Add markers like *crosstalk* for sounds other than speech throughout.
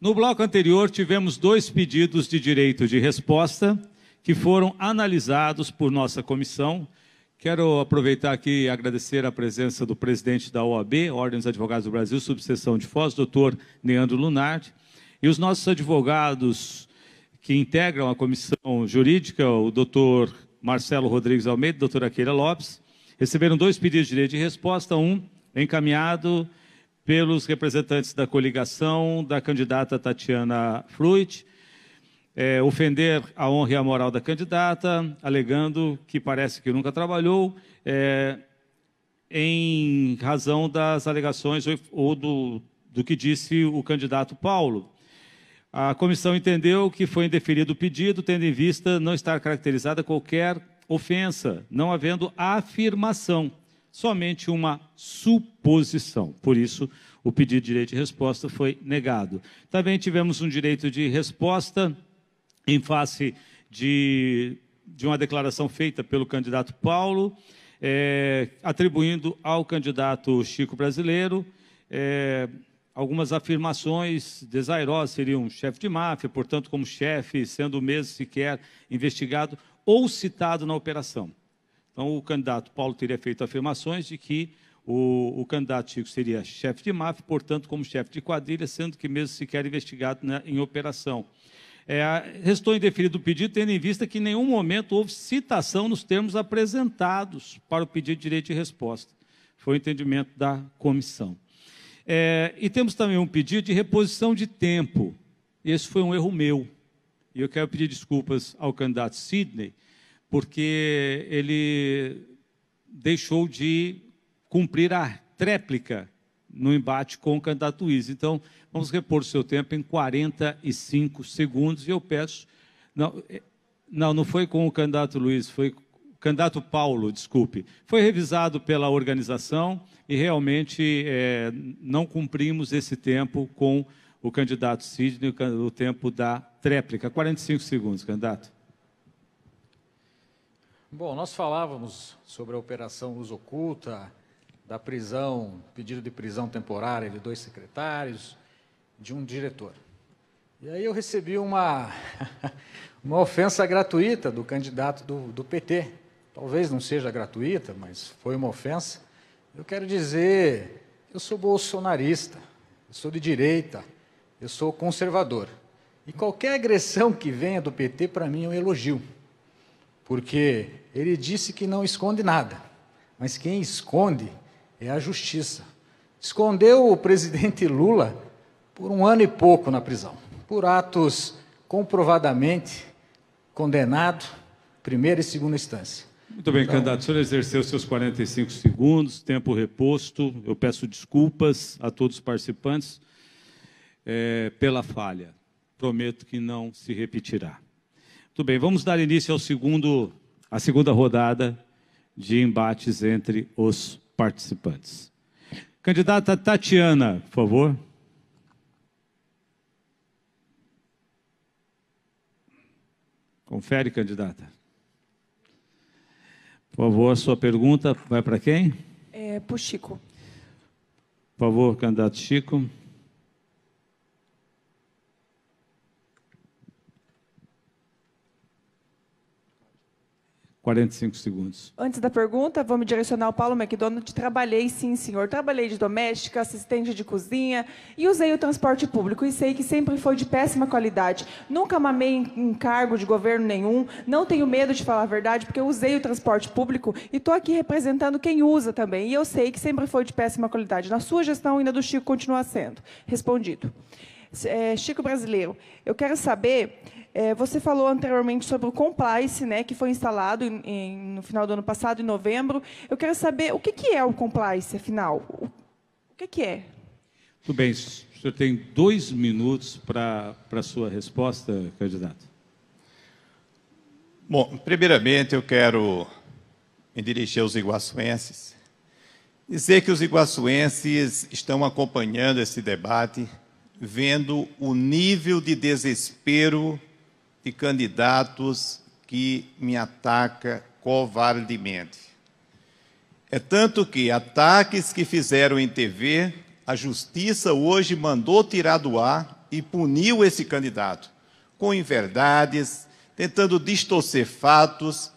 No bloco anterior, tivemos dois pedidos de direito de resposta que foram analisados por nossa comissão. Quero aproveitar aqui e agradecer a presença do presidente da OAB, Ordem dos Advogados do Brasil, subseção de Foz, doutor Neandro Lunardi, e os nossos advogados que integram a comissão jurídica, o doutor Marcelo Rodrigues Almeida e doutora Keila Lopes, receberam dois pedidos de direito de resposta, um encaminhado pelos representantes da coligação da candidata Tatiana Fruit, é, ofender a honra e a moral da candidata, alegando que parece que nunca trabalhou, é, em razão das alegações ou do, do que disse o candidato Paulo. A comissão entendeu que foi indeferido o pedido, tendo em vista não estar caracterizada qualquer ofensa, não havendo afirmação somente uma suposição. Por isso, o pedido de direito de resposta foi negado. Também tivemos um direito de resposta em face de, de uma declaração feita pelo candidato Paulo, é, atribuindo ao candidato Chico Brasileiro é, algumas afirmações desairosas, seria um chefe de máfia, portanto, como chefe, sendo mesmo sequer investigado ou citado na operação. Então, o candidato Paulo teria feito afirmações de que o, o candidato Chico seria chefe de máfia, portanto, como chefe de quadrilha, sendo que mesmo sequer investigado né, em operação. É, restou indeferido o pedido, tendo em vista que em nenhum momento houve citação nos termos apresentados para o pedido de direito de resposta. Foi o entendimento da comissão. É, e temos também um pedido de reposição de tempo. Esse foi um erro meu. E eu quero pedir desculpas ao candidato Sidney, porque ele deixou de cumprir a tréplica no embate com o candidato Luiz. Então, vamos repor seu tempo em 45 segundos e eu peço. Não, é, não, não foi com o candidato Luiz, foi o candidato Paulo, desculpe. Foi revisado pela organização e realmente é, não cumprimos esse tempo com o candidato Sidney, o tempo da tréplica. 45 segundos, candidato. Bom, nós falávamos sobre a operação Luz Oculta, da prisão, pedido de prisão temporária de dois secretários, de um diretor. E aí eu recebi uma, *laughs* uma ofensa gratuita do candidato do, do PT. Talvez não seja gratuita, mas foi uma ofensa. Eu quero dizer, eu sou bolsonarista, eu sou de direita, eu sou conservador. E qualquer agressão que venha do PT, para mim, é um elogio porque ele disse que não esconde nada, mas quem esconde é a justiça. Escondeu o presidente Lula por um ano e pouco na prisão, por atos comprovadamente condenado, primeira e segunda instância. Muito bem, então, candidato. O senhor exerceu seus 45 segundos, tempo reposto. Eu peço desculpas a todos os participantes é, pela falha. Prometo que não se repetirá. Muito bem, vamos dar início ao segundo, à segunda rodada de embates entre os participantes. Candidata Tatiana, por favor. Confere, candidata. Por favor, sua pergunta vai para quem? É, para o Chico. Por favor, candidato Chico. 45 segundos. Antes da pergunta, vou me direcionar ao Paulo McDonald. Trabalhei, sim, senhor. Trabalhei de doméstica, assistente de cozinha e usei o transporte público. E sei que sempre foi de péssima qualidade. Nunca mamei em cargo de governo nenhum. Não tenho medo de falar a verdade, porque usei o transporte público e estou aqui representando quem usa também. E eu sei que sempre foi de péssima qualidade. Na sua gestão, ainda do Chico, continua sendo. Respondido. É, Chico Brasileiro, eu quero saber é, você falou anteriormente sobre o Complice, né, que foi instalado em, em, no final do ano passado, em novembro. Eu quero saber o que, que é o Complice, afinal. O, o que, que é? Tudo bem. O senhor tem dois minutos para a sua resposta, candidato. Bom, primeiramente eu quero me dirigir aos iguaçuenses, dizer que os iguaçuenses estão acompanhando esse debate, vendo o nível de desespero de candidatos que me ataca covardemente. É tanto que ataques que fizeram em TV, a justiça hoje mandou tirar do ar e puniu esse candidato com inverdades, tentando distorcer fatos,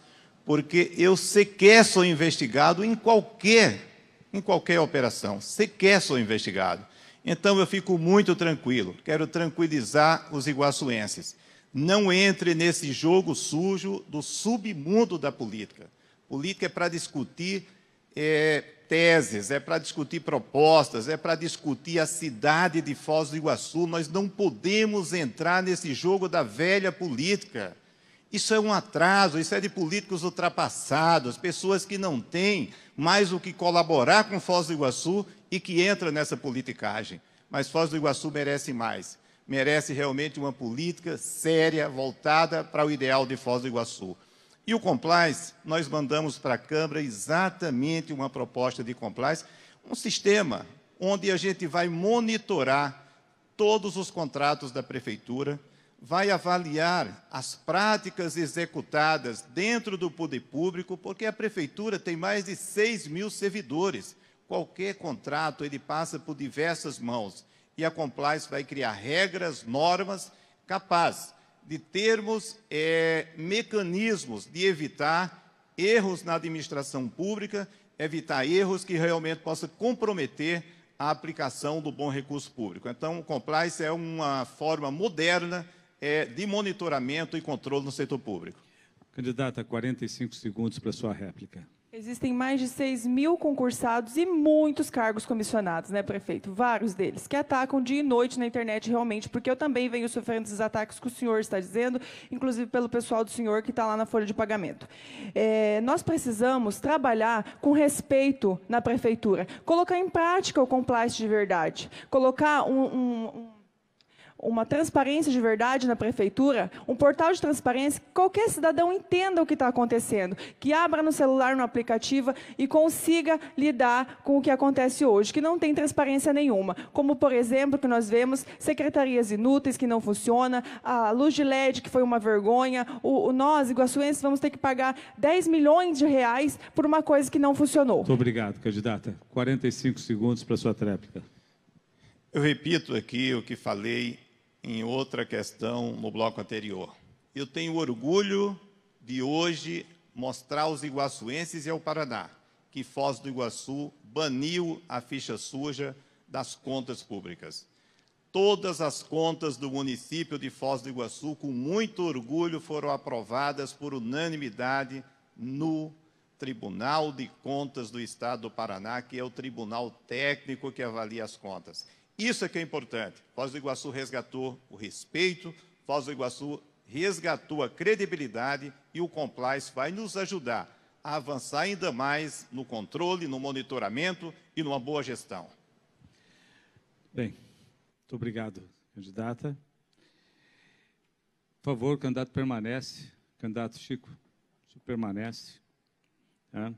porque eu sequer sou investigado em qualquer em qualquer operação, sequer sou investigado. Então eu fico muito tranquilo, quero tranquilizar os iguaçuenses. Não entre nesse jogo sujo do submundo da política. Política é para discutir é, teses, é para discutir propostas, é para discutir a cidade de Foz do Iguaçu. Nós não podemos entrar nesse jogo da velha política. Isso é um atraso, isso é de políticos ultrapassados, pessoas que não têm mais o que colaborar com Foz do Iguaçu e que entram nessa politicagem. Mas Foz do Iguaçu merece mais. Merece realmente uma política séria, voltada para o ideal de Foz do Iguaçu. E o compliance, nós mandamos para a Câmara exatamente uma proposta de compliance, um sistema onde a gente vai monitorar todos os contratos da Prefeitura, vai avaliar as práticas executadas dentro do poder público, porque a Prefeitura tem mais de 6 mil servidores. Qualquer contrato, ele passa por diversas mãos. E a compliance vai criar regras, normas capazes de termos é, mecanismos de evitar erros na administração pública, evitar erros que realmente possam comprometer a aplicação do bom recurso público. Então, o compliance é uma forma moderna é, de monitoramento e controle no setor público. Candidata, 45 segundos para sua réplica. Existem mais de 6 mil concursados e muitos cargos comissionados, né, prefeito? Vários deles, que atacam dia e noite na internet realmente, porque eu também venho sofrendo esses ataques que o senhor está dizendo, inclusive pelo pessoal do senhor que está lá na folha de pagamento. É, nós precisamos trabalhar com respeito na prefeitura, colocar em prática o compliance de verdade, colocar um, um, um uma transparência de verdade na prefeitura, um portal de transparência que qualquer cidadão entenda o que está acontecendo, que abra no celular, no aplicativo e consiga lidar com o que acontece hoje, que não tem transparência nenhuma. Como, por exemplo, que nós vemos secretarias inúteis que não funcionam, a luz de LED que foi uma vergonha, o, o nós, iguaçuenses, vamos ter que pagar 10 milhões de reais por uma coisa que não funcionou. Muito obrigado, candidata. 45 segundos para a sua tréplica. Eu repito aqui o que falei em outra questão no bloco anterior. Eu tenho orgulho de hoje mostrar aos iguaçuenses e ao Paraná que Foz do Iguaçu baniu a ficha suja das contas públicas. Todas as contas do município de Foz do Iguaçu, com muito orgulho, foram aprovadas por unanimidade no Tribunal de Contas do Estado do Paraná, que é o tribunal técnico que avalia as contas. Isso é que é importante. Foz do Iguaçu resgatou o respeito, Foz do Iguaçu resgatou a credibilidade e o compliance vai nos ajudar a avançar ainda mais no controle, no monitoramento e numa boa gestão. Bem, muito obrigado, candidata. Por favor, o candidato permanece. Candidato Chico, permanece. Tá?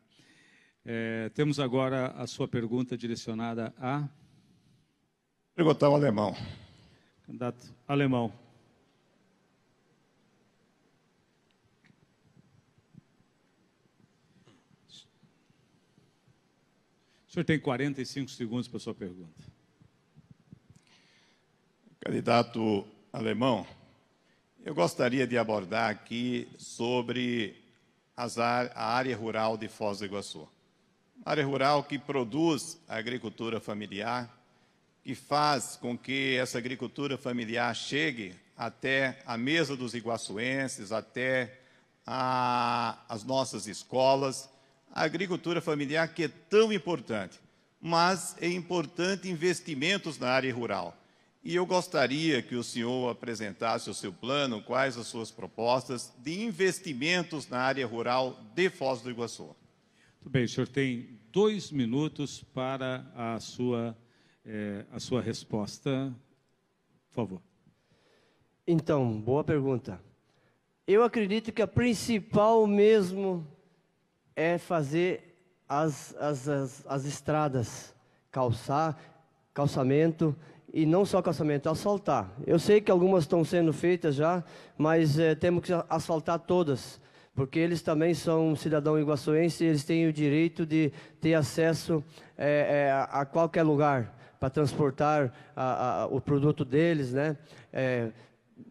É, temos agora a sua pergunta direcionada a. Perguntar ao alemão. Candidato alemão. O senhor tem 45 segundos para a sua pergunta. Candidato alemão, eu gostaria de abordar aqui sobre a área rural de Foz do Iguaçu. área rural que produz a agricultura familiar, que faz com que essa agricultura familiar chegue até a mesa dos iguaçuenses, até a, as nossas escolas. A agricultura familiar que é tão importante, mas é importante investimentos na área rural. E eu gostaria que o senhor apresentasse o seu plano, quais as suas propostas de investimentos na área rural de Foz do Iguaçu. Muito bem, o senhor tem dois minutos para a sua é, a sua resposta, por favor. Então, boa pergunta. Eu acredito que a principal mesmo é fazer as, as, as, as estradas, calçar, calçamento, e não só calçamento, asfaltar. Eu sei que algumas estão sendo feitas já, mas é, temos que asfaltar todas, porque eles também são cidadão iguaçuense eles têm o direito de ter acesso é, é, a qualquer lugar transportar a, a, o produto deles, né? É,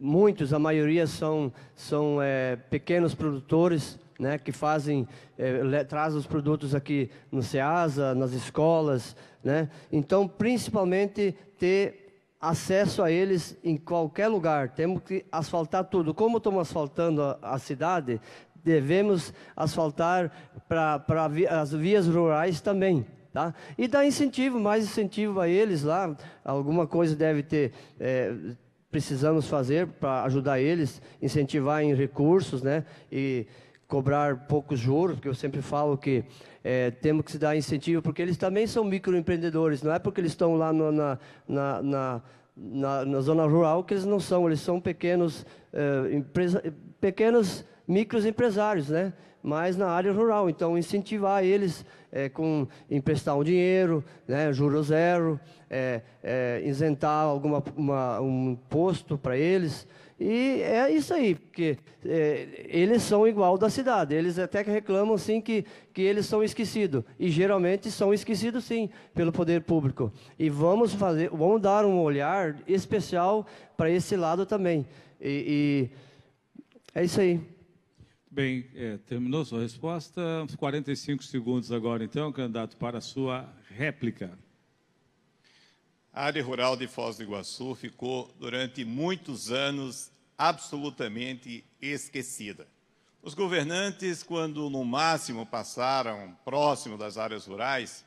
muitos, a maioria são, são é, pequenos produtores, né, que fazem, é, trazem os produtos aqui no SEASA, nas escolas, né? Então, principalmente ter acesso a eles em qualquer lugar. Temos que asfaltar tudo. Como estamos asfaltando a, a cidade, devemos asfaltar para as vias rurais também. Tá? E dar incentivo, mais incentivo a eles lá. Alguma coisa deve ter, é, precisamos fazer para ajudar eles, incentivar em recursos, né? E cobrar poucos juros, porque eu sempre falo que é, temos que se dar incentivo, porque eles também são microempreendedores, não é porque eles estão lá no, na, na, na, na, na zona rural que eles não são, eles são pequenos, é, empresa, pequenos microempresários, né? Mas na área rural. Então, incentivar eles é, com emprestar um dinheiro, né, juro zero, é, é, isentar alguma, uma, um imposto para eles. E é isso aí, porque é, eles são igual da cidade. Eles até que reclamam sim que, que eles são esquecidos. E geralmente são esquecidos sim pelo poder público. E vamos fazer, vamos dar um olhar especial para esse lado também. E, e é isso aí. Bem, é, terminou sua resposta. 45 segundos agora, então, candidato, para a sua réplica. A área rural de Foz do Iguaçu ficou, durante muitos anos, absolutamente esquecida. Os governantes, quando no máximo passaram próximo das áreas rurais,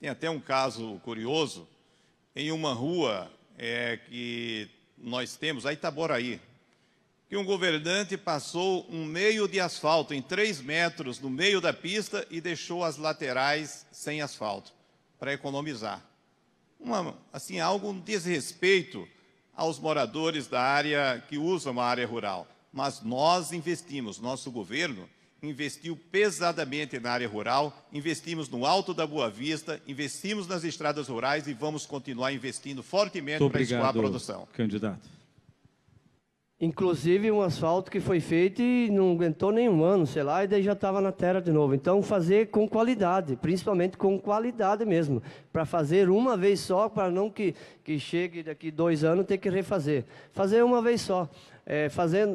tem até um caso curioso, em uma rua é, que nós temos, a Itaboraí, que um governante passou um meio de asfalto em três metros no meio da pista e deixou as laterais sem asfalto para economizar. Uma, assim, algo um desrespeito aos moradores da área que usam a área rural. Mas nós investimos, nosso governo investiu pesadamente na área rural, investimos no Alto da Boa Vista, investimos nas estradas rurais e vamos continuar investindo fortemente para escoar a produção. Candidato. Inclusive um asfalto que foi feito e não aguentou nenhum ano, sei lá, e daí já estava na terra de novo. Então fazer com qualidade, principalmente com qualidade mesmo, para fazer uma vez só, para não que, que chegue daqui dois anos ter que refazer. Fazer uma vez só. É, fazer,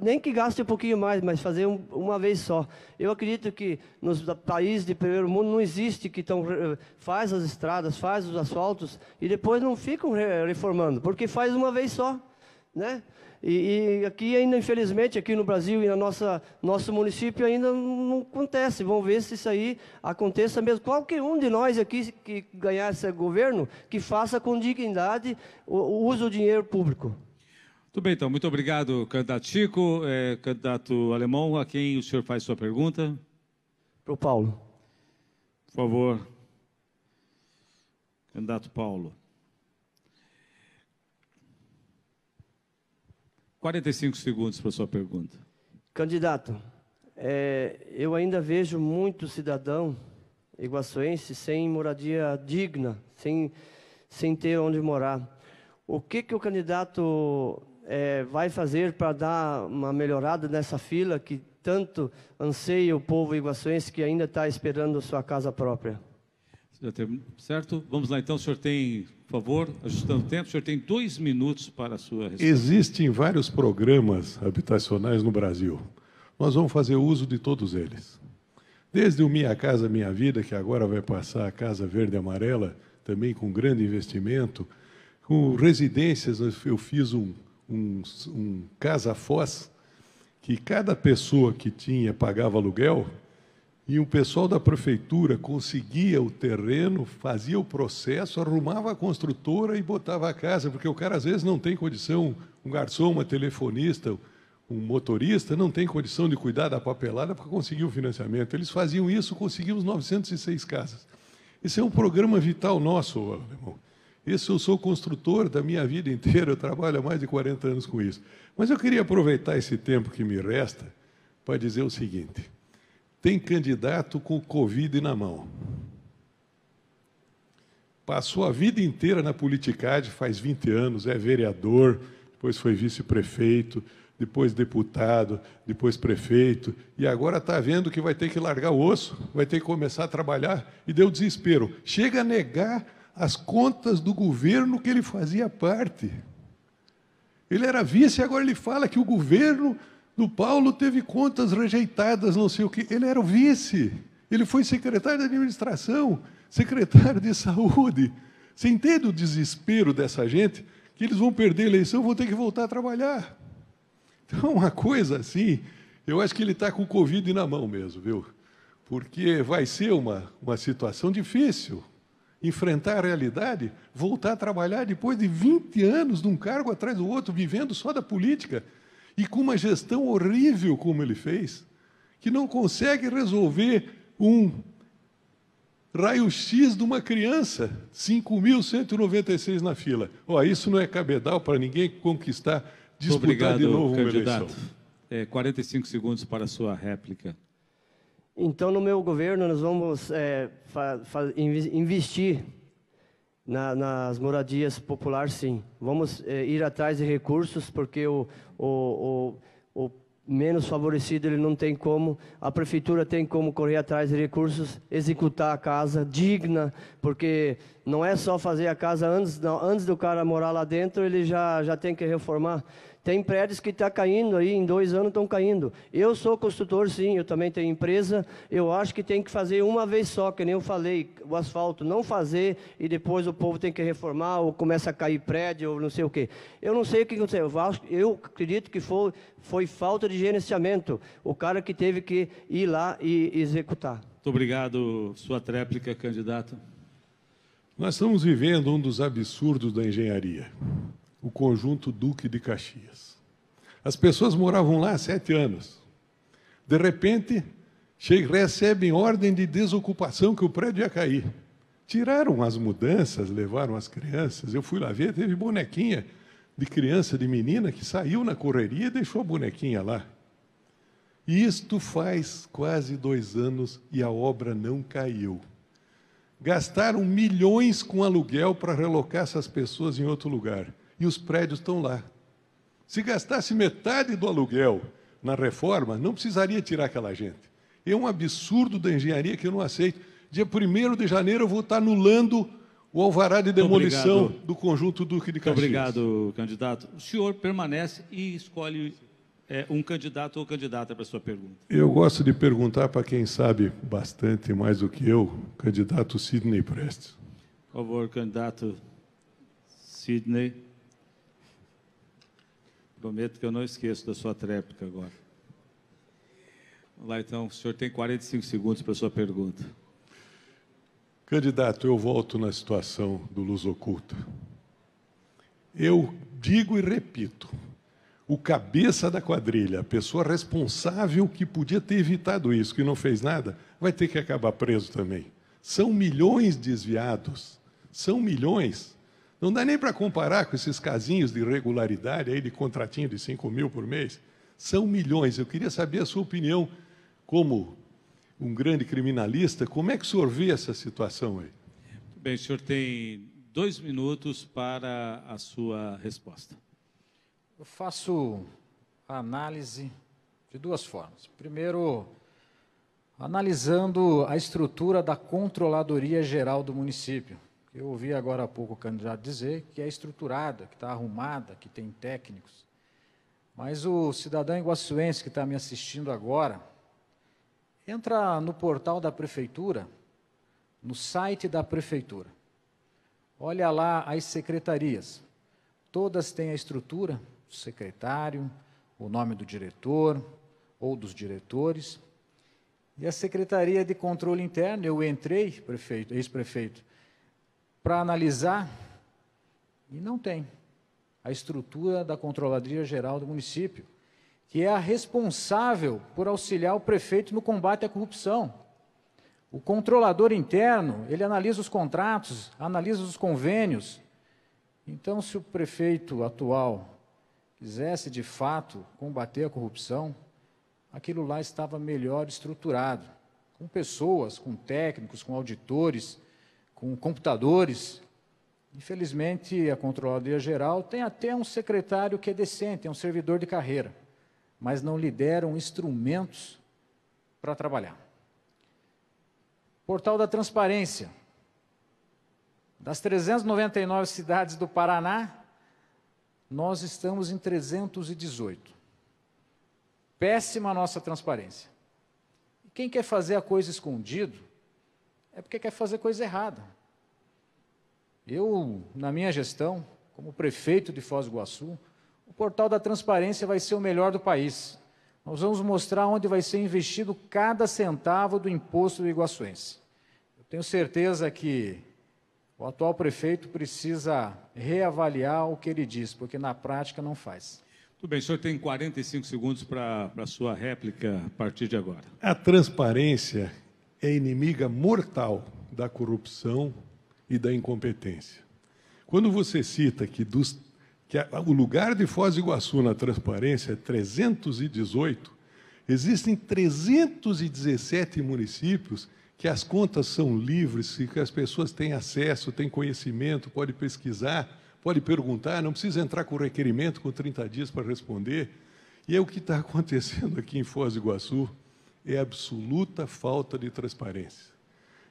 nem que gaste um pouquinho mais, mas fazer um, uma vez só. Eu acredito que nos países de primeiro mundo não existe que tão, faz as estradas, faz os asfaltos e depois não ficam reformando, porque faz uma vez só, né? E, e, aqui ainda, infelizmente, aqui no Brasil e no nossa, nosso município ainda não acontece. Vamos ver se isso aí aconteça mesmo. Qualquer um de nós aqui que ganhar esse governo, que faça com dignidade o, o uso do dinheiro público. Muito bem, então. Muito obrigado, candidato Chico. É, candidato Alemão, a quem o senhor faz sua pergunta? Para o Paulo. Por favor. Candidato Paulo. 45 segundos para sua pergunta. Candidato, é, eu ainda vejo muito cidadão iguaçuense sem moradia digna, sem, sem ter onde morar. O que, que o candidato é, vai fazer para dar uma melhorada nessa fila que tanto anseia o povo iguaçuense que ainda está esperando sua casa própria? Certo? Vamos lá, então. O senhor tem, por favor, ajustando o tempo, o senhor tem dois minutos para a sua resposta. Existem vários programas habitacionais no Brasil. Nós vamos fazer uso de todos eles. Desde o Minha Casa Minha Vida, que agora vai passar a Casa Verde e Amarela, também com grande investimento. Com residências, eu fiz um, um, um Casa Foz, que cada pessoa que tinha pagava aluguel, e o pessoal da prefeitura conseguia o terreno, fazia o processo, arrumava a construtora e botava a casa, porque o cara às vezes não tem condição, um garçom, uma telefonista, um motorista, não tem condição de cuidar da papelada para conseguir o financiamento. Eles faziam isso, conseguimos 906 casas. Esse é um programa vital nosso, alemão. Esse eu sou construtor da minha vida inteira, eu trabalho há mais de 40 anos com isso. Mas eu queria aproveitar esse tempo que me resta para dizer o seguinte: tem candidato com Covid na mão. Passou a vida inteira na politicagem, faz 20 anos, é vereador, depois foi vice-prefeito, depois deputado, depois prefeito, e agora está vendo que vai ter que largar o osso, vai ter que começar a trabalhar, e deu desespero. Chega a negar as contas do governo que ele fazia parte. Ele era vice e agora ele fala que o governo do Paulo teve contas rejeitadas, não sei o quê. Ele era o vice. Ele foi secretário de administração, secretário de saúde. Você entende o desespero dessa gente? Que eles vão perder a eleição, vão ter que voltar a trabalhar. Então, uma coisa assim, eu acho que ele está com o Covid na mão mesmo, viu? Porque vai ser uma, uma situação difícil enfrentar a realidade, voltar a trabalhar depois de 20 anos de um cargo atrás do outro, vivendo só da política, e com uma gestão horrível como ele fez, que não consegue resolver um raio-x de uma criança, 5.196 na fila. Oh, isso não é cabedal para ninguém conquistar, disputar Obrigado, de novo candidato. uma eleição. É, 45 segundos para a sua réplica. Então, no meu governo, nós vamos é, fa- fa- inves- investir na- nas moradias populares, sim. Vamos é, ir atrás de recursos, porque o, o, o, o menos favorecido ele não tem como. A prefeitura tem como correr atrás de recursos, executar a casa digna, porque não é só fazer a casa antes, não, antes do cara morar lá dentro, ele já, já tem que reformar. Tem prédios que estão caindo aí, em dois anos estão caindo. Eu sou construtor, sim, eu também tenho empresa. Eu acho que tem que fazer uma vez só, que nem eu falei, o asfalto não fazer e depois o povo tem que reformar ou começa a cair prédio ou não sei o quê. Eu não sei o que aconteceu. Eu, acho- eu acredito que foi, foi falta de gerenciamento. O cara que teve que ir lá e executar. Muito obrigado. Sua tréplica, candidato. Nós estamos vivendo um dos absurdos da engenharia, o conjunto Duque de Caxias. As pessoas moravam lá há sete anos. De repente, recebem ordem de desocupação que o prédio ia cair. Tiraram as mudanças, levaram as crianças. Eu fui lá ver, teve bonequinha de criança, de menina, que saiu na correria e deixou a bonequinha lá. Isto faz quase dois anos e a obra não caiu. Gastaram milhões com aluguel para relocar essas pessoas em outro lugar. E os prédios estão lá. Se gastasse metade do aluguel na reforma, não precisaria tirar aquela gente. É um absurdo da engenharia que eu não aceito. Dia 1 de janeiro eu vou estar anulando o alvará de demolição obrigado. do conjunto Duque de Caxias. obrigado, candidato. O senhor permanece e escolhe é, um candidato ou candidata para a sua pergunta. Eu gosto de perguntar para quem sabe bastante mais do que eu, candidato Sidney Prestes. Por favor, candidato Sidney. Prometo que eu não esqueço da sua tréplica agora. Vamos lá, então. O senhor tem 45 segundos para a sua pergunta. Candidato, eu volto na situação do Luz Oculta. Eu digo e repito: o cabeça da quadrilha, a pessoa responsável que podia ter evitado isso, que não fez nada, vai ter que acabar preso também. São milhões desviados. São milhões. Não dá nem para comparar com esses casinhos de irregularidade aí de contratinho de 5 mil por mês. São milhões. Eu queria saber a sua opinião como um grande criminalista, como é que o senhor vê essa situação aí? Bem, o senhor tem dois minutos para a sua resposta. Eu faço a análise de duas formas. Primeiro, analisando a estrutura da Controladoria Geral do município. Eu ouvi agora há pouco o candidato dizer que é estruturada, que está arrumada, que tem técnicos. Mas o cidadão iguaçuense que está me assistindo agora, entra no portal da prefeitura, no site da prefeitura. Olha lá as secretarias. Todas têm a estrutura, o secretário, o nome do diretor ou dos diretores. E a Secretaria de Controle Interno, eu entrei, prefeito, ex-prefeito, para analisar e não tem a estrutura da Controladoria Geral do município, que é a responsável por auxiliar o prefeito no combate à corrupção. O controlador interno, ele analisa os contratos, analisa os convênios. Então, se o prefeito atual quisesse de fato combater a corrupção, aquilo lá estava melhor estruturado, com pessoas, com técnicos, com auditores, com computadores. Infelizmente, a Controladoria Geral tem até um secretário que é decente, é um servidor de carreira, mas não lhe deram instrumentos para trabalhar. Portal da Transparência. Das 399 cidades do Paraná, nós estamos em 318. Péssima a nossa transparência. Quem quer fazer a coisa escondido é porque quer fazer coisa errada. Eu, na minha gestão, como prefeito de Foz do Iguaçu, o portal da transparência vai ser o melhor do país. Nós vamos mostrar onde vai ser investido cada centavo do imposto do iguaçuense. Eu tenho certeza que o atual prefeito precisa reavaliar o que ele diz, porque na prática não faz. Tudo bem, o senhor tem 45 segundos para a sua réplica a partir de agora. A transparência é inimiga mortal da corrupção e da incompetência. Quando você cita que, dos, que a, o lugar de Foz do Iguaçu na transparência é 318, existem 317 municípios que as contas são livres, que as pessoas têm acesso, têm conhecimento, pode pesquisar, pode perguntar, não precisa entrar com requerimento com 30 dias para responder. E é o que está *laughs* acontecendo aqui em Foz do Iguaçu, é absoluta falta de transparência.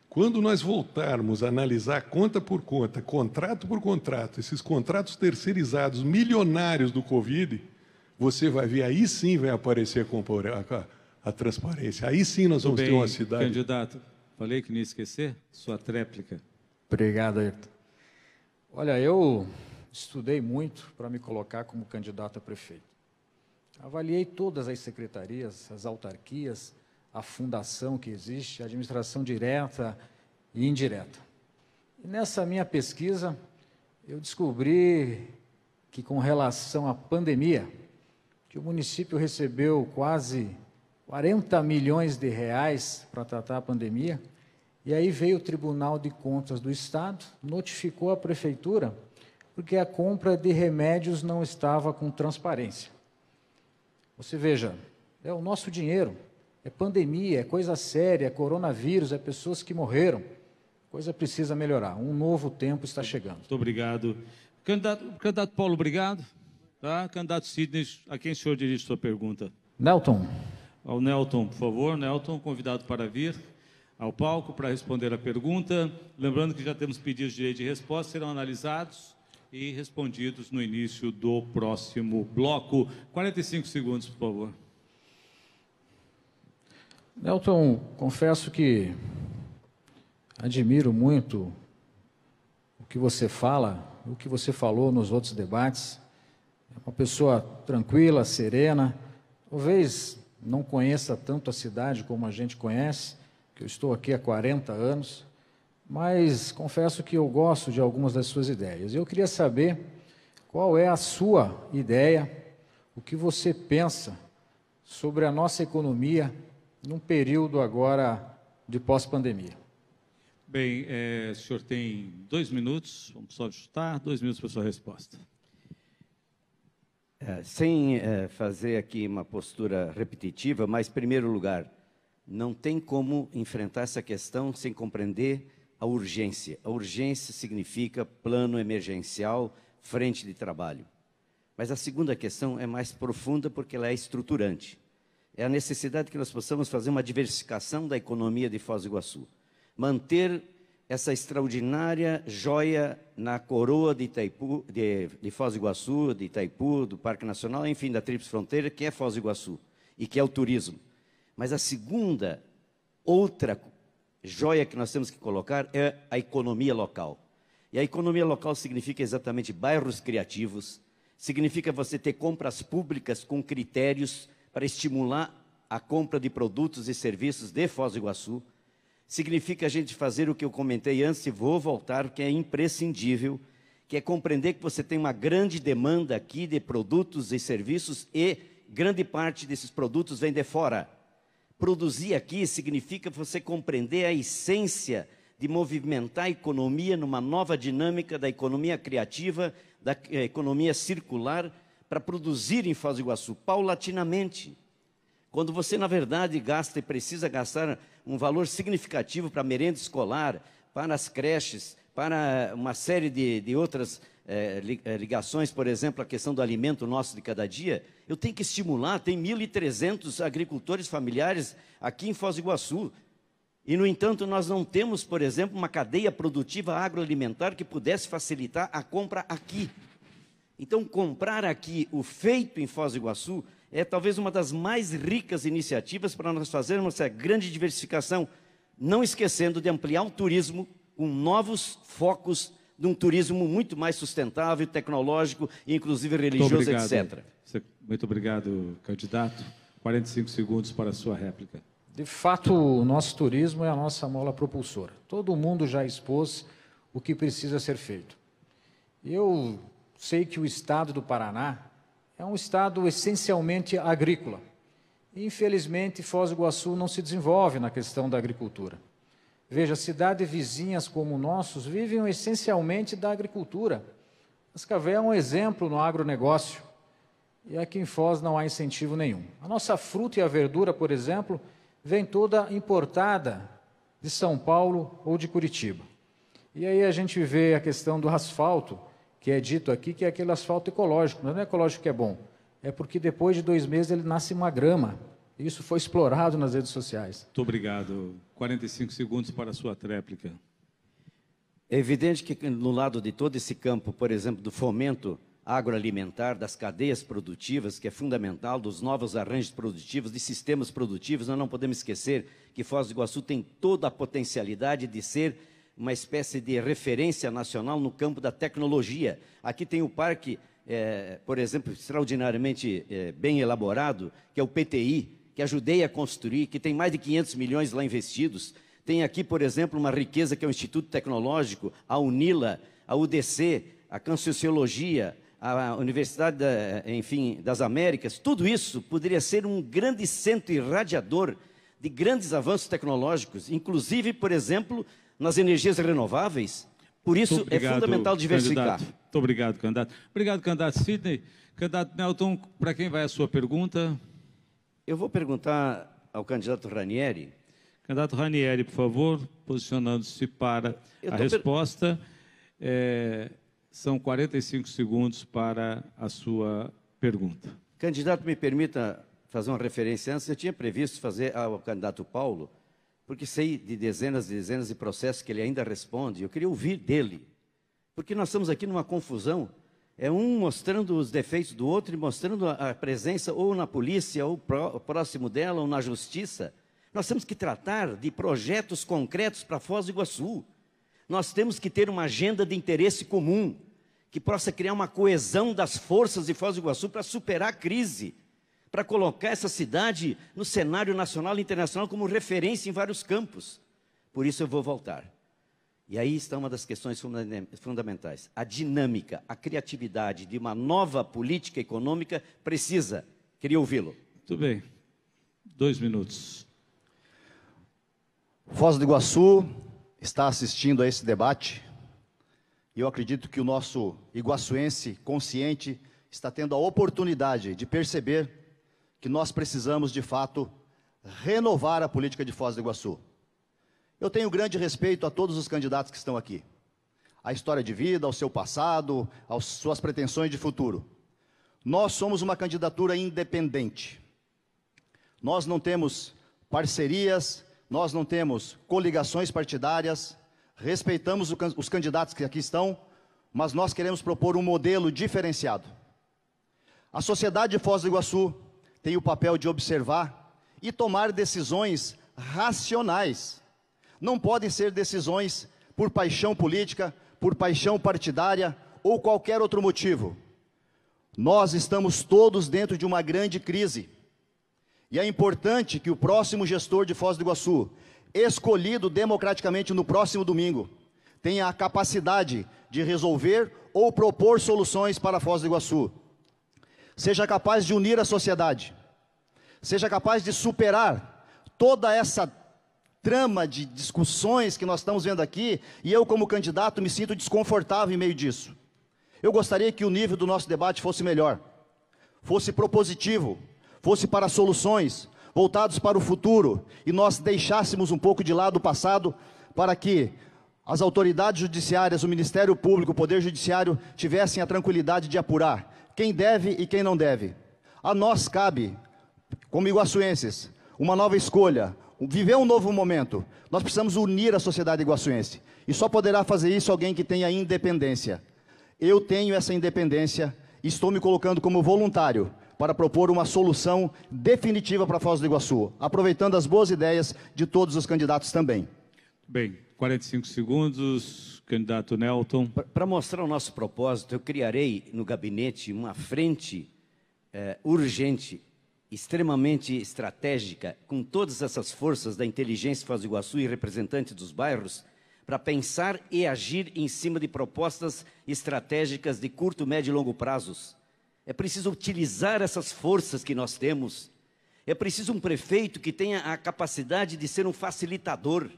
Quando nós voltarmos a analisar conta por conta, contrato por contrato, esses contratos terceirizados milionários do Covid, você vai ver, aí sim vai aparecer a, a, a transparência. Aí sim nós vamos bem, ter uma cidade. Candidato, Falei que não ia esquecer? Sua tréplica. Obrigado, Ayrton. Olha, eu estudei muito para me colocar como candidato a prefeito. Avaliei todas as secretarias, as autarquias, a fundação que existe, a administração direta e indireta. E nessa minha pesquisa, eu descobri que com relação à pandemia, que o município recebeu quase 40 milhões de reais para tratar a pandemia. E aí veio o Tribunal de Contas do Estado, notificou a prefeitura, porque a compra de remédios não estava com transparência. Você veja, é o nosso dinheiro, é pandemia, é coisa séria, é coronavírus, é pessoas que morreram. Coisa precisa melhorar. Um novo tempo está chegando. Muito obrigado. Candidato, candidato Paulo, obrigado. Tá? Candidato Sidney, a quem o senhor dirige sua pergunta? Nelton ao Nelton, por favor. Nelton, convidado para vir ao palco para responder a pergunta. Lembrando que já temos pedidos de direito de resposta, serão analisados e respondidos no início do próximo bloco. 45 segundos, por favor. Nelton, confesso que admiro muito o que você fala, o que você falou nos outros debates. É uma pessoa tranquila, serena, talvez não conheça tanto a cidade como a gente conhece, que eu estou aqui há 40 anos, mas confesso que eu gosto de algumas das suas ideias. Eu queria saber qual é a sua ideia, o que você pensa sobre a nossa economia num período agora de pós-pandemia. Bem, é, o senhor tem dois minutos, vamos só ajustar, dois minutos para a sua resposta. É, sem é, fazer aqui uma postura repetitiva, mas, em primeiro lugar, não tem como enfrentar essa questão sem compreender a urgência. A urgência significa plano emergencial, frente de trabalho. Mas a segunda questão é mais profunda porque ela é estruturante. É a necessidade que nós possamos fazer uma diversificação da economia de Foz do Iguaçu. Manter essa extraordinária joia na coroa de, Itaipu, de, de Foz do Iguaçu, de Itaipu, do Parque Nacional, enfim, da Tríplice Fronteira, que é Foz do Iguaçu e que é o turismo. Mas a segunda, outra joia que nós temos que colocar é a economia local. E a economia local significa exatamente bairros criativos, significa você ter compras públicas com critérios para estimular a compra de produtos e serviços de Foz do Iguaçu, significa a gente fazer o que eu comentei antes e vou voltar, que é imprescindível, que é compreender que você tem uma grande demanda aqui de produtos e serviços e grande parte desses produtos vem de fora. Produzir aqui significa você compreender a essência de movimentar a economia numa nova dinâmica da economia criativa, da eh, economia circular, para produzir em Foz do Iguaçu, paulatinamente. Quando você, na verdade, gasta e precisa gastar um valor significativo para a merenda escolar, para as creches, para uma série de, de outras eh, ligações, por exemplo, a questão do alimento nosso de cada dia, eu tenho que estimular, tem 1.300 agricultores familiares aqui em Foz do Iguaçu. E, no entanto, nós não temos, por exemplo, uma cadeia produtiva agroalimentar que pudesse facilitar a compra aqui. Então, comprar aqui o feito em Foz do Iguaçu é talvez uma das mais ricas iniciativas para nós fazermos essa grande diversificação, não esquecendo de ampliar o turismo com novos focos de um turismo muito mais sustentável, tecnológico e inclusive religioso, etc. Muito obrigado, candidato. 45 segundos para a sua réplica. De fato, o nosso turismo é a nossa mola propulsora. Todo mundo já expôs o que precisa ser feito. Eu sei que o estado do Paraná é um estado essencialmente agrícola. Infelizmente, Foz do Iguaçu não se desenvolve na questão da agricultura. Veja, cidades vizinhas como nossos vivem essencialmente da agricultura. Cascavel é um exemplo no agronegócio. E aqui em Foz não há incentivo nenhum. A nossa fruta e a verdura, por exemplo, vem toda importada de São Paulo ou de Curitiba. E aí a gente vê a questão do asfalto, que é dito aqui que é aquele asfalto ecológico. Não é ecológico que é bom, é porque depois de dois meses ele nasce uma grama. Isso foi explorado nas redes sociais. Muito obrigado. 45 segundos para a sua tréplica. É evidente que no lado de todo esse campo, por exemplo, do fomento agroalimentar, das cadeias produtivas, que é fundamental, dos novos arranjos produtivos, de sistemas produtivos, nós não podemos esquecer que Foz do Iguaçu tem toda a potencialidade de ser uma espécie de referência nacional no campo da tecnologia. Aqui tem o parque, é, por exemplo, extraordinariamente é, bem elaborado, que é o PTI, que ajudei a construir, que tem mais de 500 milhões lá investidos. Tem aqui, por exemplo, uma riqueza que é o Instituto Tecnológico, a UNILA, a UDC, a Conscienciologia, a Universidade, da, enfim, das Américas. Tudo isso poderia ser um grande centro irradiador de grandes avanços tecnológicos, inclusive, por exemplo, nas energias renováveis. Por isso é obrigado, é fundamental diversificar. Candidato. Muito obrigado, candidato. Obrigado, candidato Sidney. Candidato Nelton, para quem vai a sua pergunta? Eu vou perguntar ao candidato Ranieri. Candidato Ranieri, por favor, posicionando-se para a resposta. Per... É, são 45 segundos para a sua pergunta. Candidato, me permita fazer uma referência antes. Eu tinha previsto fazer ao candidato Paulo, porque sei de dezenas e dezenas de processos que ele ainda responde. Eu queria ouvir dele, porque nós estamos aqui numa confusão é um mostrando os defeitos do outro e mostrando a presença ou na polícia, ou próximo dela, ou na justiça. Nós temos que tratar de projetos concretos para Foz do Iguaçu. Nós temos que ter uma agenda de interesse comum, que possa criar uma coesão das forças de Foz do Iguaçu para superar a crise, para colocar essa cidade no cenário nacional e internacional como referência em vários campos. Por isso eu vou voltar. E aí está uma das questões fundamentais. A dinâmica, a criatividade de uma nova política econômica precisa. Queria ouvi-lo. Muito bem. Dois minutos. Foz do Iguaçu está assistindo a esse debate. E eu acredito que o nosso iguaçuense consciente está tendo a oportunidade de perceber que nós precisamos, de fato, renovar a política de Foz do Iguaçu. Eu tenho grande respeito a todos os candidatos que estão aqui. A história de vida, ao seu passado, às suas pretensões de futuro. Nós somos uma candidatura independente. Nós não temos parcerias, nós não temos coligações partidárias, respeitamos os candidatos que aqui estão, mas nós queremos propor um modelo diferenciado. A sociedade de Foz do Iguaçu tem o papel de observar e tomar decisões racionais não podem ser decisões por paixão política, por paixão partidária ou qualquer outro motivo. Nós estamos todos dentro de uma grande crise. E é importante que o próximo gestor de Foz do Iguaçu, escolhido democraticamente no próximo domingo, tenha a capacidade de resolver ou propor soluções para Foz do Iguaçu. Seja capaz de unir a sociedade. Seja capaz de superar toda essa trama de discussões que nós estamos vendo aqui, e eu, como candidato, me sinto desconfortável em meio disso. Eu gostaria que o nível do nosso debate fosse melhor, fosse propositivo, fosse para soluções, voltados para o futuro, e nós deixássemos um pouco de lado o passado, para que as autoridades judiciárias, o Ministério Público, o Poder Judiciário, tivessem a tranquilidade de apurar quem deve e quem não deve. A nós cabe, como iguaçuenses, uma nova escolha, viver um novo momento, nós precisamos unir a sociedade iguaçuense. E só poderá fazer isso alguém que tenha independência. Eu tenho essa independência e estou me colocando como voluntário para propor uma solução definitiva para Foz do Iguaçu, aproveitando as boas ideias de todos os candidatos também. Bem, 45 segundos, candidato Nelton. Para mostrar o nosso propósito, eu criarei no gabinete uma frente é, urgente, extremamente estratégica, com todas essas forças da inteligência Foz do Iguaçu e representantes dos bairros, para pensar e agir em cima de propostas estratégicas de curto, médio e longo prazos é preciso utilizar essas forças que nós temos. É preciso um prefeito que tenha a capacidade de ser um facilitador.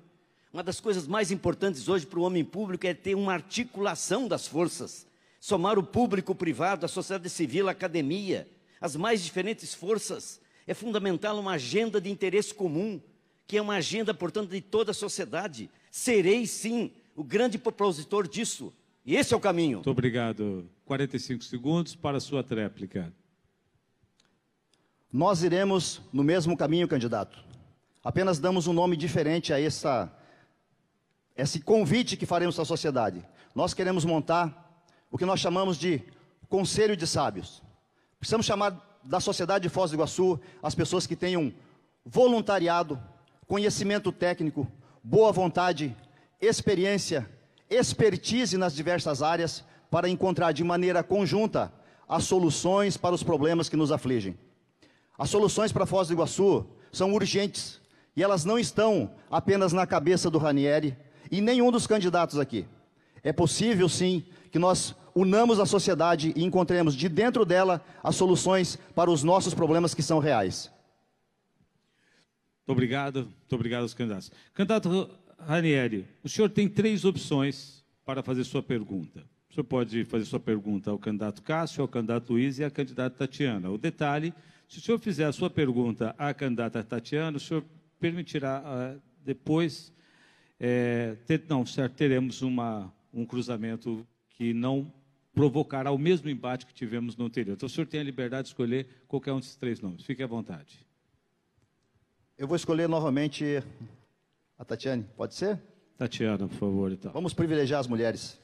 Uma das coisas mais importantes hoje para o homem público é ter uma articulação das forças, somar o público, o privado, a sociedade civil, a academia, as mais diferentes forças. É fundamental uma agenda de interesse comum, que é uma agenda, portanto, de toda a sociedade. Serei, sim, o grande propositor disso. E esse é o caminho. Muito obrigado. 45 segundos para a sua tréplica. Nós iremos no mesmo caminho, candidato. Apenas damos um nome diferente a essa, esse convite que faremos à sociedade. Nós queremos montar o que nós chamamos de Conselho de Sábios. Precisamos chamar da sociedade de Foz do Iguaçu as pessoas que tenham voluntariado, conhecimento técnico, boa vontade, experiência expertise nas diversas áreas para encontrar de maneira conjunta as soluções para os problemas que nos afligem. As soluções para Foz do Iguaçu são urgentes e elas não estão apenas na cabeça do Ranieri e nenhum dos candidatos aqui. É possível, sim, que nós unamos a sociedade e encontremos de dentro dela as soluções para os nossos problemas que são reais. Muito obrigado, muito obrigado aos candidatos. Candidato Ranieri, o senhor tem três opções para fazer sua pergunta. O senhor pode fazer sua pergunta ao candidato Cássio, ao candidato Luiz e à candidata Tatiana. O detalhe, se o senhor fizer a sua pergunta à candidata Tatiana, o senhor permitirá uh, depois, é, ter, não, certo, teremos uma, um cruzamento que não provocará o mesmo embate que tivemos no anterior. Então, o senhor tem a liberdade de escolher qualquer um desses três nomes. Fique à vontade. Eu vou escolher novamente a Tatiane, pode ser? Tatiana, por favor, então. Vamos privilegiar as mulheres.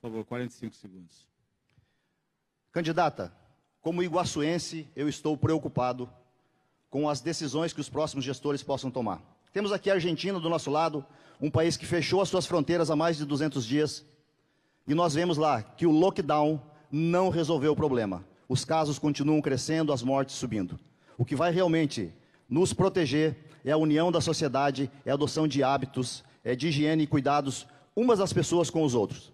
Por favor, 45 segundos. Candidata, como iguaçuense, eu estou preocupado com as decisões que os próximos gestores possam tomar. Temos aqui a Argentina do nosso lado, um país que fechou as suas fronteiras há mais de 200 dias, e nós vemos lá que o lockdown não resolveu o problema. Os casos continuam crescendo, as mortes subindo. O que vai realmente nos proteger é a união da sociedade, é a adoção de hábitos, é de higiene e cuidados umas das pessoas com os outros.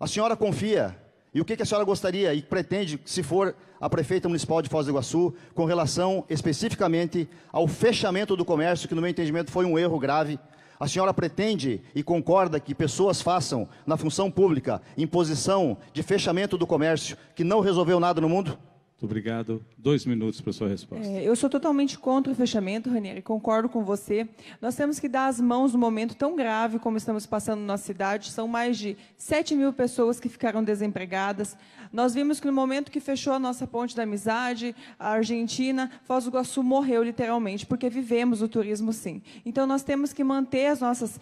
A senhora confia, e o que, a senhora gostaria e pretende, se for a prefeita municipal de Foz do Iguaçu, com relação especificamente ao fechamento do comércio, que no meu entendimento foi um erro grave, a senhora pretende e concorda que pessoas façam na função pública imposição de fechamento do comércio que não resolveu nada no mundo? Muito obrigado. Dois minutos para a sua resposta. É, eu sou totalmente contra o fechamento, Ranieri, concordo com você. Nós temos que dar as mãos no momento tão grave como estamos passando na nossa cidade. São mais de 7 mil pessoas que ficaram desempregadas. Nós vimos que no momento que fechou a nossa ponte da amizade, a Argentina, Foz do Iguaçu morreu literalmente, porque vivemos o turismo sim. Então nós temos que manter as nossas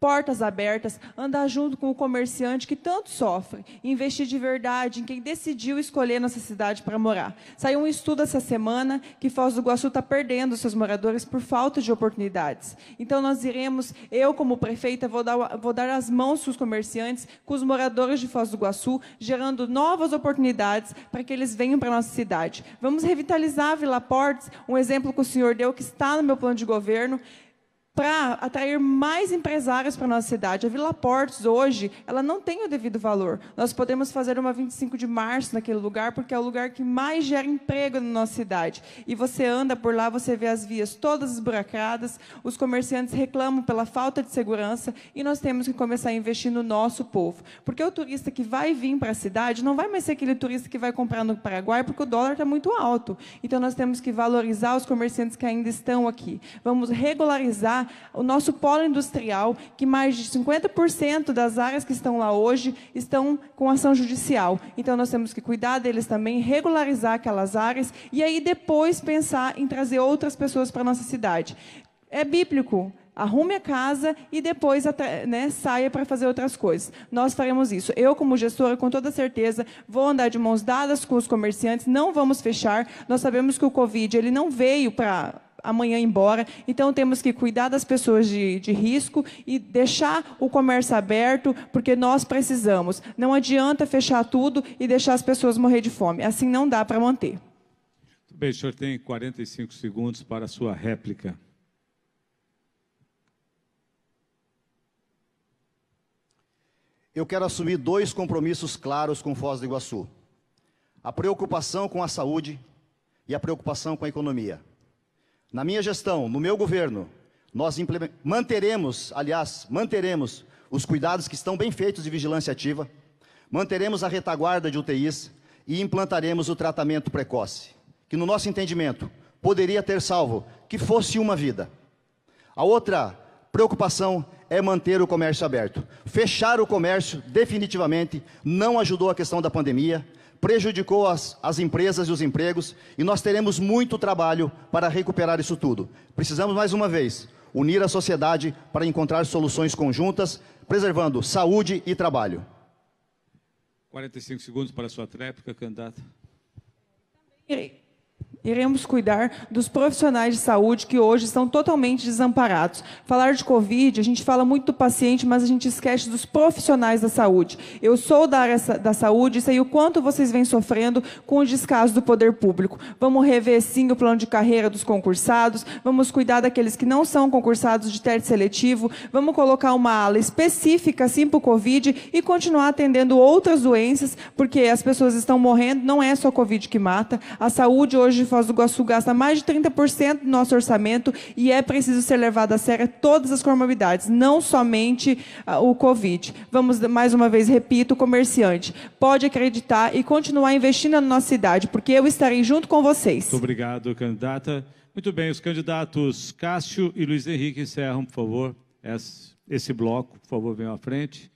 portas abertas, andar junto com o comerciante que tanto sofre, investir de verdade em quem decidiu escolher nossa cidade para morar. Saiu um estudo essa semana que Foz do Iguaçu está perdendo seus moradores por falta de oportunidades. Então nós iremos, eu como prefeita, vou dar, vou dar as mãos para os comerciantes, com os moradores de Foz do Iguaçu, gerando novas oportunidades para que eles venham para a nossa cidade. Vamos revitalizar a Vila Portes, um exemplo que o senhor deu, que está no meu plano de governo, para atrair mais empresários para a nossa cidade. A Vila Portos, hoje, ela não tem o devido valor. Nós podemos fazer uma 25 de março naquele lugar, porque é o lugar que mais gera emprego na nossa cidade. E você anda por lá, você vê as vias todas esburacadas, os comerciantes reclamam pela falta de segurança, e nós temos que começar a investir no nosso povo. Porque o turista que vai vir para a cidade não vai mais ser aquele turista que vai comprar no Paraguai, porque o dólar está muito alto. Então, nós temos que valorizar os comerciantes que ainda estão aqui. Vamos regularizar o nosso polo industrial, que mais de 50% das áreas que estão lá hoje estão com ação judicial. Então, nós temos que cuidar deles também, regularizar aquelas áreas e aí depois pensar em trazer outras pessoas para a nossa cidade. É bíblico arrume a casa e depois né, saia para fazer outras coisas. Nós faremos isso. Eu, como gestora, com toda certeza, vou andar de mãos dadas com os comerciantes, não vamos fechar. Nós sabemos que o Covid ele não veio para amanhã embora. Então temos que cuidar das pessoas de, de, risco e deixar o comércio aberto, porque nós precisamos. Não adianta fechar tudo e deixar as pessoas morrer de fome. Assim não dá para manter. Bem, o senhor tem 45 segundos para a sua réplica. eu quero assumir dois compromissos claros com Foz do Iguaçu: a preocupação com a saúde e a preocupação com a economia. Na minha gestão, no meu governo, nós manteremos, aliás, manteremos os cuidados que estão bem feitos de vigilância ativa, manteremos a retaguarda de UTIs e implantaremos o tratamento precoce, que no nosso entendimento poderia ter salvo que fosse uma vida. A outra preocupação é manter o comércio aberto. Fechar o comércio definitivamente não ajudou a questão da pandemia, prejudicou as, as empresas e os empregos e nós teremos muito trabalho para recuperar isso tudo. Precisamos, mais uma vez, unir a sociedade para encontrar soluções conjuntas, preservando saúde e trabalho. 45 segundos para a sua tréplica, candidata. Iremos cuidar dos profissionais de saúde que hoje estão totalmente desamparados. Falar de Covid, a gente fala muito do paciente, mas a gente esquece dos profissionais da saúde. Eu sou da área da saúde e sei o quanto vocês vêm sofrendo com o descaso do poder público. Vamos rever, sim, o plano de carreira dos concursados, vamos cuidar daqueles que não são concursados de teste seletivo, vamos colocar uma ala específica, sim, para o Covid e continuar atendendo outras doenças, porque as pessoas estão morrendo, não é só Covid que mata. A saúde hoje Foz do Iguaçu gasta mais de 30% do nosso orçamento e é preciso ser levado a sério todas as comorbidades, não somente uh, o Covid. Vamos, mais uma vez, repito, comerciante, pode acreditar e continuar investindo na nossa cidade, porque eu estarei junto com vocês. Muito obrigado, candidata. Muito bem, os candidatos Cássio e Luiz Henrique encerram, por favor, esse bloco. Por favor, venham à frente.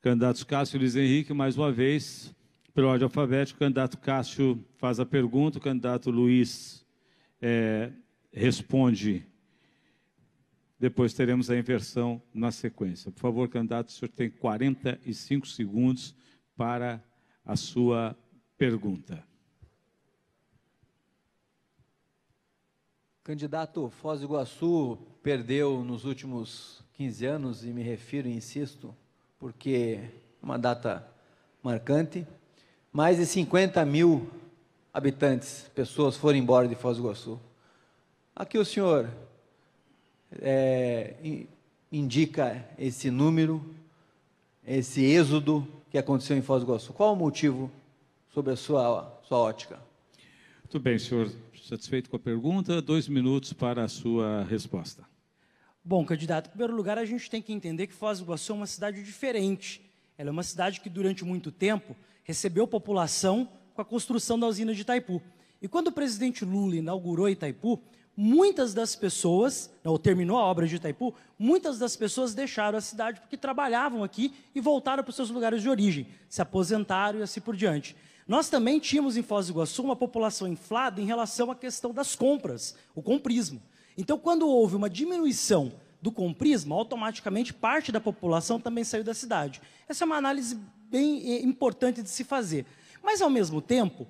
Candidatos Cássio e Luiz Henrique, mais uma vez, pelo ordem alfabética, o candidato Cássio faz a pergunta, o candidato Luiz é, responde. Depois teremos a inversão na sequência. Por favor, candidato, o senhor tem 45 segundos para a sua pergunta. Candidato, Foz do Iguaçu perdeu nos últimos 15 anos, e me refiro e insisto, porque é uma data marcante, mais de 50 mil habitantes, pessoas foram embora de Foz do Iguaçu. Aqui o senhor é, indica esse número, esse êxodo que aconteceu em Foz do Iguaçu. Qual o motivo sobre a sua, sua ótica? Muito bem, senhor. Satisfeito com a pergunta? Dois minutos para a sua resposta. Bom, candidato, em primeiro lugar, a gente tem que entender que Foz do Iguaçu é uma cidade diferente. Ela é uma cidade que, durante muito tempo, recebeu população com a construção da usina de Itaipu. E quando o presidente Lula inaugurou Itaipu, muitas das pessoas, ou terminou a obra de Itaipu, muitas das pessoas deixaram a cidade porque trabalhavam aqui e voltaram para os seus lugares de origem, se aposentaram e assim por diante. Nós também tínhamos em Foz do Iguaçu uma população inflada em relação à questão das compras, o comprismo. Então, quando houve uma diminuição do comprismo, automaticamente parte da população também saiu da cidade. Essa é uma análise bem eh, importante de se fazer. Mas, ao mesmo tempo,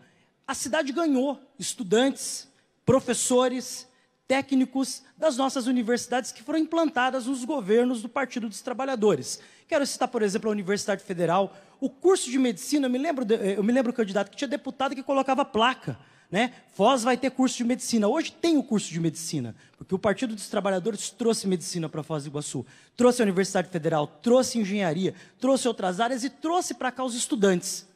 a cidade ganhou estudantes, professores, técnicos das nossas universidades que foram implantadas nos governos do Partido dos Trabalhadores. Quero citar, por exemplo, a Universidade Federal, o curso de medicina, eu me lembro, eh, eu me lembro candidato que tinha deputado que colocava placa né? Foz vai ter curso de medicina. Hoje tem o curso de medicina, porque o Partido dos Trabalhadores trouxe medicina para Foz do Iguaçu, trouxe a Universidade Federal, trouxe engenharia, trouxe outras áreas e trouxe para cá os estudantes.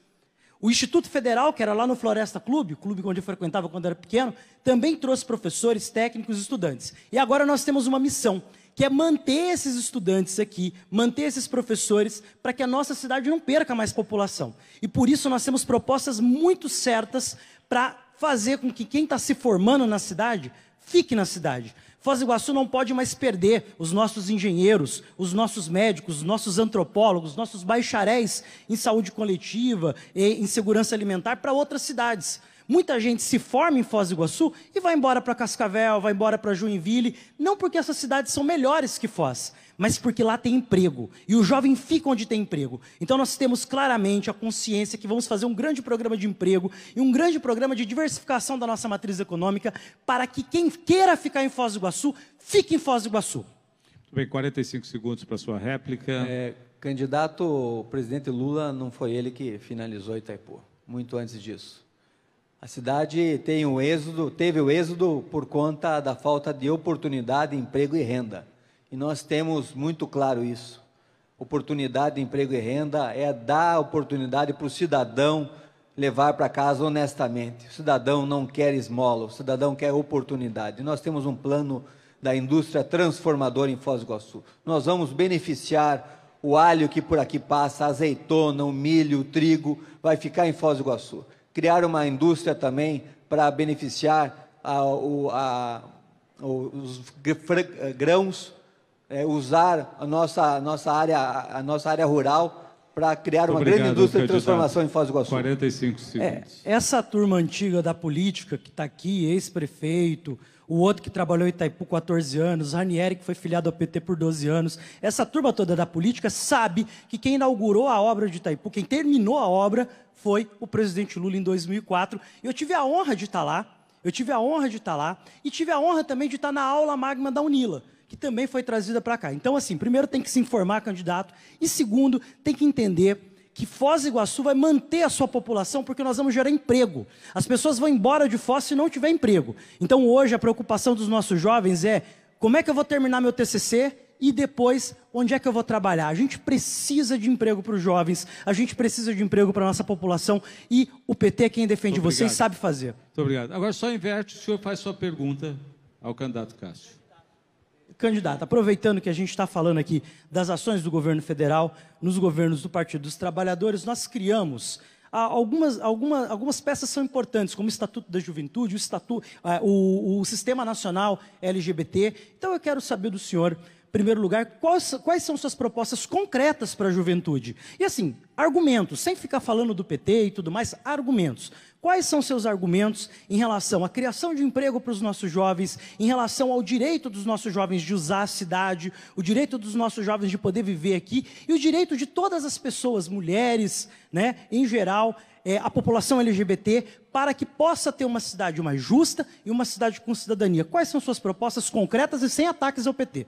O Instituto Federal, que era lá no Floresta Clube, o clube onde eu frequentava quando era pequeno, também trouxe professores, técnicos estudantes. E agora nós temos uma missão, que é manter esses estudantes aqui, manter esses professores, para que a nossa cidade não perca mais população. E por isso nós temos propostas muito certas para fazer com que quem está se formando na cidade fique na cidade. Foz do Iguaçu não pode mais perder os nossos engenheiros, os nossos médicos, os nossos antropólogos, os nossos bacharéis em saúde coletiva e em segurança alimentar para outras cidades. Muita gente se forma em Foz do Iguaçu e vai embora para Cascavel, vai embora para Joinville, não porque essas cidades são melhores que Foz, mas porque lá tem emprego. E o jovem fica onde tem emprego. Então nós temos claramente a consciência que vamos fazer um grande programa de emprego e um grande programa de diversificação da nossa matriz econômica para que quem queira ficar em Foz do Iguaçu, fique em Foz do Iguaçu. Muito bem, 45 segundos para a sua réplica. É, candidato, o presidente Lula não foi ele que finalizou Itaipu, muito antes disso. A cidade tem o êxodo, teve o êxodo por conta da falta de oportunidade, emprego e renda. E nós temos muito claro isso. Oportunidade de emprego e renda é dar oportunidade para o cidadão levar para casa honestamente. O cidadão não quer esmola, o cidadão quer oportunidade. Nós temos um plano da indústria transformadora em Foz do Iguaçu. Nós vamos beneficiar o alho que por aqui passa, a azeitona, o milho, o trigo, vai ficar em Foz do Iguaçu criar uma indústria também para beneficiar a, a, os grãos, é, usar a nossa, a nossa, área, a nossa área rural para criar uma Obrigado, grande indústria de transformação em Foz do Iguaçu. 45 É, segundos. essa turma antiga da política que está aqui, ex-prefeito, o outro que trabalhou em Itaipu 14 anos, Ranieri que foi filiado ao PT por 12 anos, essa turma toda da política sabe que quem inaugurou a obra de Itaipu, quem terminou a obra, foi o presidente Lula em 2004. Eu tive a honra de estar lá, eu tive a honra de estar lá, e tive a honra também de estar na aula magma da Unila, que também foi trazida para cá. Então, assim, primeiro tem que se informar, candidato, e segundo, tem que entender que Foz do Iguaçu vai manter a sua população porque nós vamos gerar emprego. As pessoas vão embora de Foz se não tiver emprego. Então hoje a preocupação dos nossos jovens é como é que eu vou terminar meu TCC e depois onde é que eu vou trabalhar. A gente precisa de emprego para os jovens, a gente precisa de emprego para a nossa população e o PT é quem defende vocês sabe fazer. Muito obrigado. Agora só inverte, o senhor faz sua pergunta ao candidato Cássio. Candidato, aproveitando que a gente está falando aqui das ações do governo federal nos governos do Partido dos Trabalhadores, nós criamos ah, algumas, alguma, algumas peças são importantes, como o Estatuto da Juventude, o, estatu, ah, o, o Sistema Nacional LGBT. Então eu quero saber do senhor, primeiro lugar, quais, quais são suas propostas concretas para a juventude? E assim, argumentos, sem ficar falando do PT e tudo mais, argumentos. Quais são seus argumentos em relação à criação de emprego para os nossos jovens, em relação ao direito dos nossos jovens de usar a cidade, o direito dos nossos jovens de poder viver aqui e o direito de todas as pessoas, mulheres, né, em geral, é, a população LGBT, para que possa ter uma cidade mais justa e uma cidade com cidadania? Quais são suas propostas concretas e sem ataques ao PT?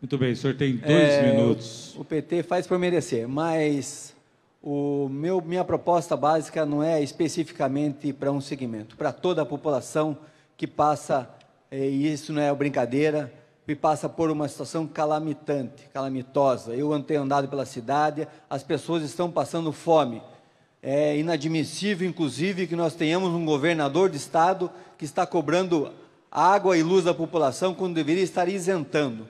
Muito bem, o senhor tem dois É, minutos. O PT faz por merecer, mas o meu, minha proposta básica não é especificamente para um segmento, para toda a população que passa, eh, e isso não é brincadeira, que passa por uma situação calamitante, calamitosa. Eu tenho andado pela cidade, as pessoas estão passando fome. É inadmissível, inclusive, que nós tenhamos um governador de estado que está cobrando água e luz da população quando deveria estar isentando.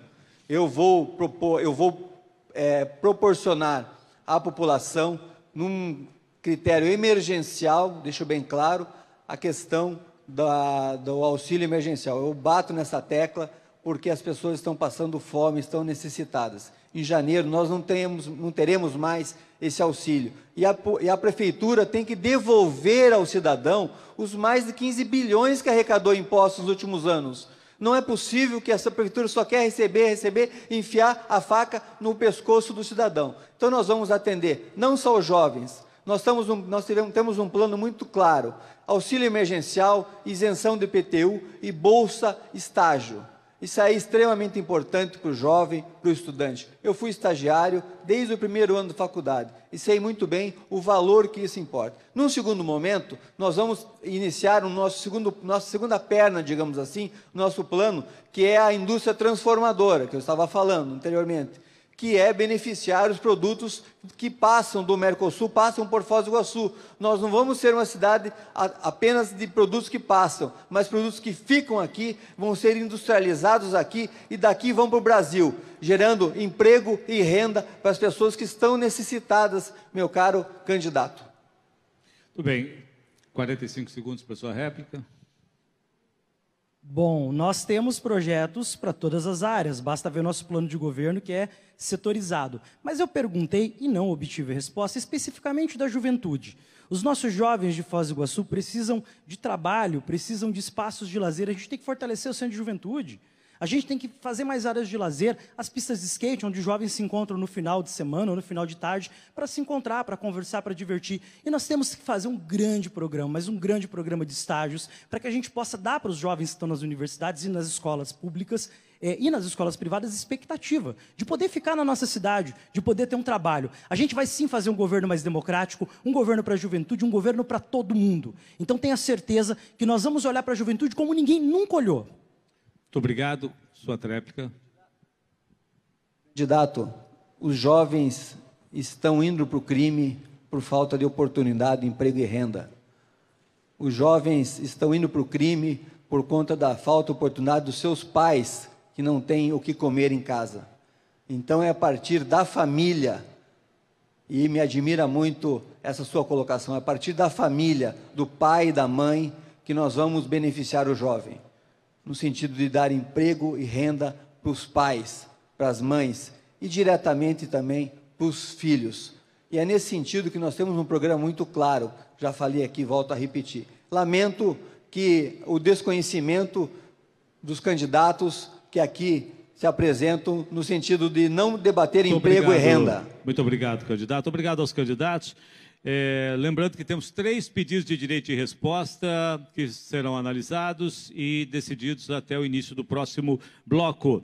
Eu vou propor, eu vou é, proporcionar à população, num critério emergencial, deixo bem claro, a questão da, do auxílio emergencial. Eu bato nessa tecla porque as pessoas estão passando fome, estão necessitadas. Em janeiro nós não, temos, não teremos mais esse auxílio. E a, e a prefeitura tem que devolver ao cidadão os mais de 15 bilhões que arrecadou impostos nos últimos anos. Não é possível que essa prefeitura só quer receber, receber, enfiar a faca no pescoço do cidadão. Então nós vamos atender não só os jovens, nós, um, nós tivemos, temos um plano muito claro: auxílio emergencial, isenção do IPTU e bolsa estágio. Isso é extremamente importante para o jovem, para o estudante. Eu fui estagiário desde o primeiro ano da faculdade e sei muito bem o valor que isso importa. Num segundo momento, nós vamos iniciar o nosso segundo, nossa segunda perna, digamos assim, nosso plano, que é a indústria transformadora, que eu estava falando anteriormente que é beneficiar os produtos que passam do Mercosul, passam por Foz do Iguaçu. Nós não vamos ser uma cidade apenas de produtos que passam, mas produtos que ficam aqui, vão ser industrializados aqui e daqui vão para o Brasil, gerando emprego e renda para as pessoas que estão necessitadas, meu caro candidato. Tudo bem. 45 segundos para sua réplica. Bom, nós temos projetos para todas as áreas, basta ver nosso plano de governo que é setorizado. Mas eu perguntei e não obtive resposta especificamente da juventude. Os nossos jovens de Foz do Iguaçu precisam de trabalho, precisam de espaços de lazer, a gente tem que fortalecer o centro de juventude. A gente tem que fazer mais áreas de lazer, as pistas de skate, onde os jovens se encontram no final de semana ou no final de tarde, para se encontrar, para conversar, para divertir. E nós temos que fazer um grande programa, mas um grande programa de estágios, para que a gente possa dar para os jovens que estão nas universidades e nas escolas públicas é, e nas escolas privadas expectativa de poder ficar na nossa cidade, de poder ter um trabalho. A gente vai sim fazer um governo mais democrático, um governo para a juventude, um governo para todo mundo. Então tenha certeza que nós vamos olhar para a juventude como ninguém nunca olhou. Muito obrigado. Sua tréplica. Candidato, os jovens estão indo para o crime por falta de oportunidade, emprego e renda. Os jovens estão indo para o crime por conta da falta de oportunidade dos seus pais, que não têm o que comer em casa. Então é a partir da família, e me admira muito essa sua colocação, é a partir da família, do pai e da mãe, que nós vamos beneficiar o jovem no sentido de dar emprego e renda para os pais, para as mães e diretamente também para os filhos. E é nesse sentido que nós temos um programa muito claro, já falei aqui, volto a repetir. Lamento que o desconhecimento dos candidatos que aqui se apresentam no sentido de não debater Muito emprego obrigado. e renda. Muito obrigado, candidato. Obrigado aos candidatos. É, lembrando que temos três pedidos de direito de resposta que serão analisados e decididos até o início do próximo bloco.